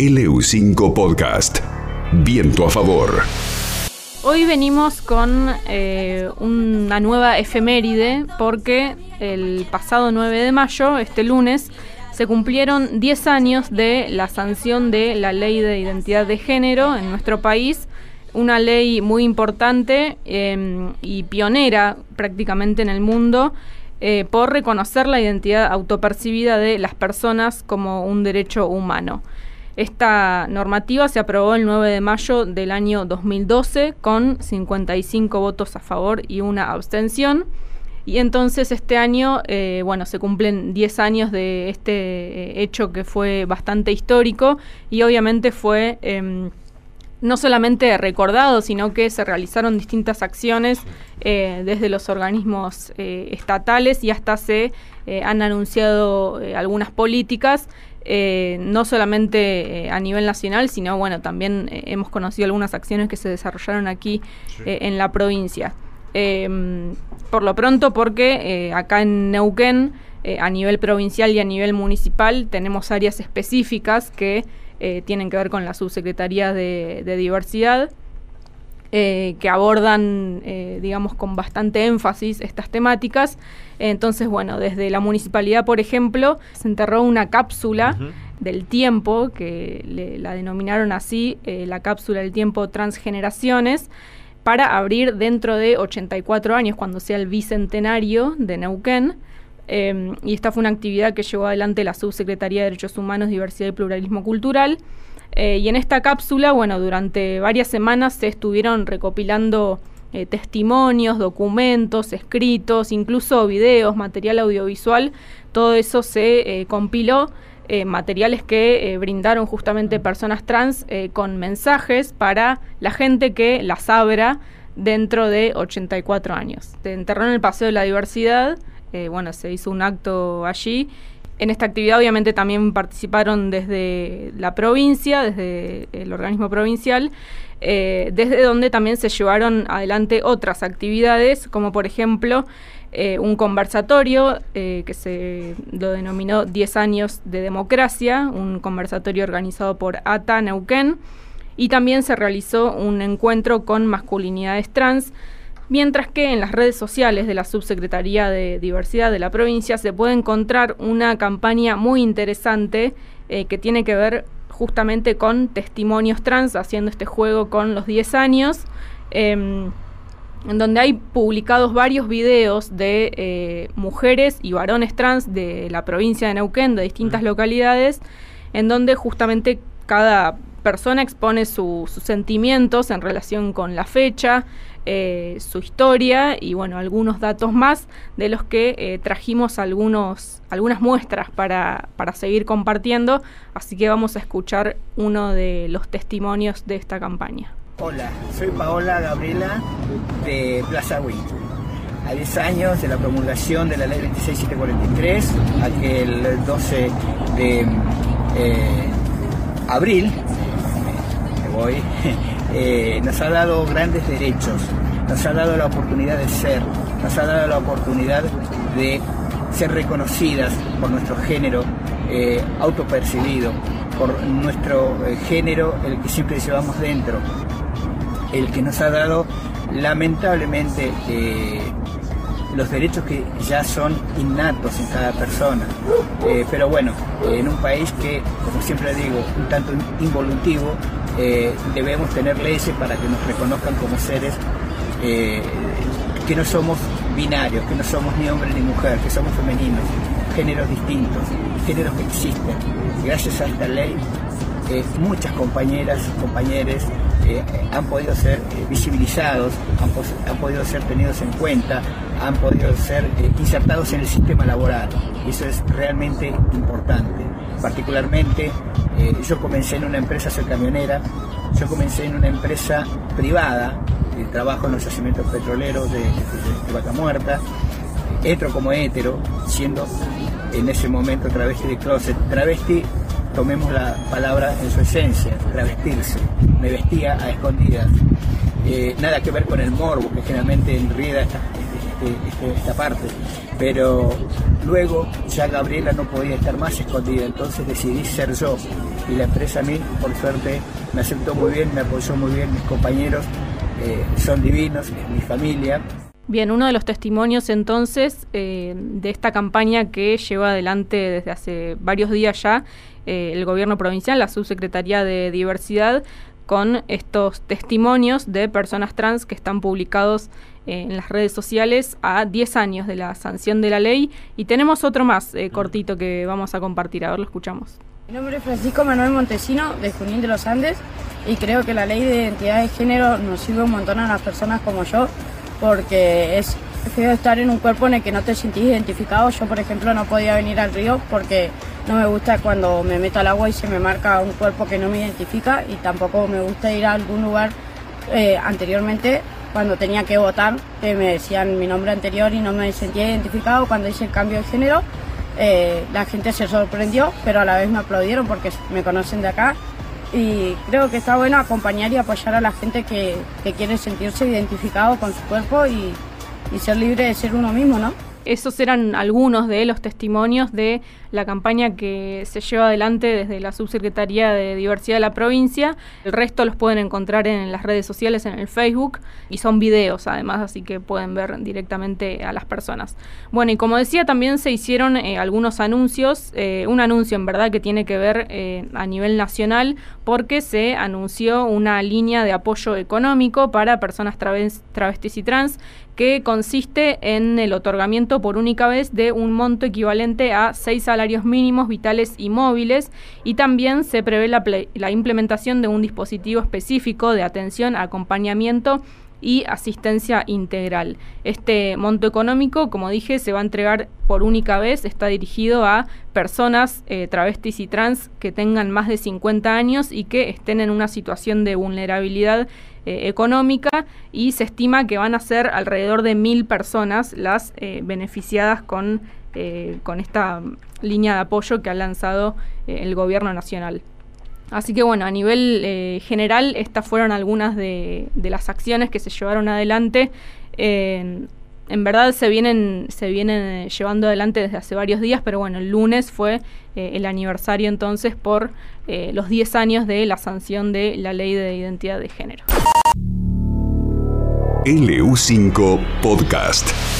LU5 Podcast. Viento a favor. Hoy venimos con eh, una nueva efeméride porque el pasado 9 de mayo, este lunes, se cumplieron 10 años de la sanción de la ley de identidad de género en nuestro país, una ley muy importante em, y pionera prácticamente en el mundo eh, por reconocer la identidad autopercibida de las personas como un derecho humano. Esta normativa se aprobó el 9 de mayo del año 2012 con 55 votos a favor y una abstención. Y entonces este año, eh, bueno, se cumplen 10 años de este eh, hecho que fue bastante histórico y obviamente fue em, no solamente recordado, sino que se realizaron distintas acciones eh, desde los organismos estatales y hasta se han anunciado algunas políticas eh, no solamente eh, a nivel nacional, sino bueno, también eh, hemos conocido algunas acciones que se desarrollaron aquí en la provincia. Em, por lo pronto, porque acá en Neuquén, a nivel provincial y a nivel municipal, tenemos áreas específicas que tienen que ver con la subsecretaría de, de diversidad. Que abordan, digamos, con bastante énfasis estas temáticas entonces, bueno, desde la municipalidad, por ejemplo, se enterró una cápsula del tiempo, que la denominaron así, eh, la cápsula del tiempo transgeneraciones, para abrir dentro de 84 años, cuando sea el bicentenario de Neuquén. Em, y esta fue una actividad que llevó adelante la Subsecretaría de Derechos Humanos, Diversidad y Pluralismo Cultural. Eh, y en esta cápsula, bueno, durante varias semanas se estuvieron recopilando eh, testimonios, documentos, escritos, incluso videos, material audiovisual, todo eso se eh, compiló. Eh, materiales que brindaron justamente personas trans con mensajes para la gente que las abra dentro de 84 años. Se enterró en el Paseo de la Diversidad, bueno, se hizo un acto allí. En esta actividad obviamente también participaron desde la provincia, desde el organismo provincial, eh, desde donde también se llevaron adelante otras actividades, como por ejemplo eh, un conversatorio eh, que se lo denominó 10 años de democracia, un conversatorio organizado por ATA Neuquén, y también se realizó un encuentro con masculinidades trans, mientras que en las redes sociales de la Subsecretaría de Diversidad de la provincia se puede encontrar una campaña muy interesante que tiene que ver justamente con testimonios trans, haciendo este juego con los 10 años, em, en donde hay publicados varios videos de eh, mujeres y varones trans de la provincia de Neuquén, de distintas localidades, en donde justamente cada persona expone sus sentimientos en relación con la fecha, eh, su historia y bueno, algunos datos más de los que eh, trajimos algunos, algunas muestras para, para seguir compartiendo, así que vamos a escuchar uno de los testimonios de esta campaña. Hola, soy Paola Gabriela de Plaza Wii. A 10 años de la promulgación de la ley 26743, aquel 12 de eh, abril, me voy, Eh, nos ha dado grandes derechos, nos ha dado la oportunidad de ser, nos ha dado la oportunidad de ser reconocidas por nuestro género eh, autopercibido, por nuestro eh, género, el que siempre llevamos dentro, el que nos ha dado lamentablemente los derechos que ya son innatos en cada persona. pero bueno, en un país que, como siempre digo, un tanto involutivo, eh, debemos tener leyes para que nos reconozcan como seres eh, que no somos binarios, que no somos ni hombre ni mujer, que somos femeninos, géneros distintos, géneros que existen. Gracias a esta ley, eh, muchas compañeras, compañeros han podido ser visibilizados, han, podido ser tenidos en cuenta, han podido ser insertados en el sistema laboral. Eso es realmente importante. Particularmente eh, yo comencé en una empresa, soy camionera, yo comencé en una empresa privada, de trabajo en los yacimientos petroleros de, Vaca Muerta, hetero como hetero, siendo en ese momento travesti de closet. Travesti, tomemos la palabra en su esencia, travestirse. Me vestía a escondidas. Eh, nada que ver con el morbo, que generalmente enrieda esta, este, este, esta parte. Pero luego ya Gabriela no podía estar más escondida, entonces decidí ser yo y la empresa a mí, por suerte, me aceptó muy bien, me apoyó muy bien, mis compañeros eh, son divinos, mi familia. Bien, uno de los testimonios entonces eh, de esta campaña que lleva adelante desde hace varios días ya eh, el gobierno provincial, la subsecretaría de diversidad, con estos testimonios de personas trans que están publicados en las redes sociales a 10 años de la sanción de la ley. Y tenemos otro más cortito que vamos a compartir, a ver, lo escuchamos. Mi nombre es Francisco Manuel Montesino, de Junín de los Andes, y creo que la ley de identidad de género nos sirve un montón a las personas como yo, porque es feo estar en un cuerpo en el que no te sentís identificado. Yo, por ejemplo, no podía venir al río porque no me gusta cuando me meto al agua y se me marca un cuerpo que no me identifica y tampoco me gusta ir a algún lugar eh, anteriormente cuando tenía que votar, que me decían mi nombre anterior y no me sentía identificado cuando hice el cambio de género eh, la gente se sorprendió, pero a la vez me aplaudieron porque me conocen de acá. Y creo que está bueno acompañar y apoyar a la gente que, quiere sentirse identificado con su cuerpo y, y ser libre de ser uno mismo, ¿no? Esos eran algunos de los testimonios de la campaña que se lleva adelante desde la Subsecretaría de Diversidad de la provincia. El resto los pueden encontrar en las redes sociales, en el Facebook, y son videos además, así que pueden ver directamente a las personas. Bueno, y como decía, también se hicieron eh, algunos anuncios, eh, un anuncio en verdad que tiene que ver eh, a nivel nacional, porque se anunció una línea de apoyo económico para personas travestis y trans que consiste en el otorgamiento por única vez de un monto equivalente a seis salarios mínimos vitales y móviles y también se prevé la, implementación de un dispositivo específico de atención, acompañamiento y asistencia integral. Este monto económico, como dije, se va a entregar por única vez, está dirigido a personas eh, travestis y trans que tengan más de 50 años y que estén en una situación de vulnerabilidad eh, económica y se estima que van a ser alrededor de mil personas las eh, beneficiadas con, con esta línea de apoyo que ha lanzado el gobierno nacional. Así que bueno, a nivel eh, general, estas fueron algunas de, las acciones que se llevaron adelante. En verdad se vienen, se vienen eh, llevando adelante desde hace varios días, pero bueno, el lunes fue eh, el aniversario entonces por los 10 años de la sanción de la ley de identidad de género. LU5 Podcast.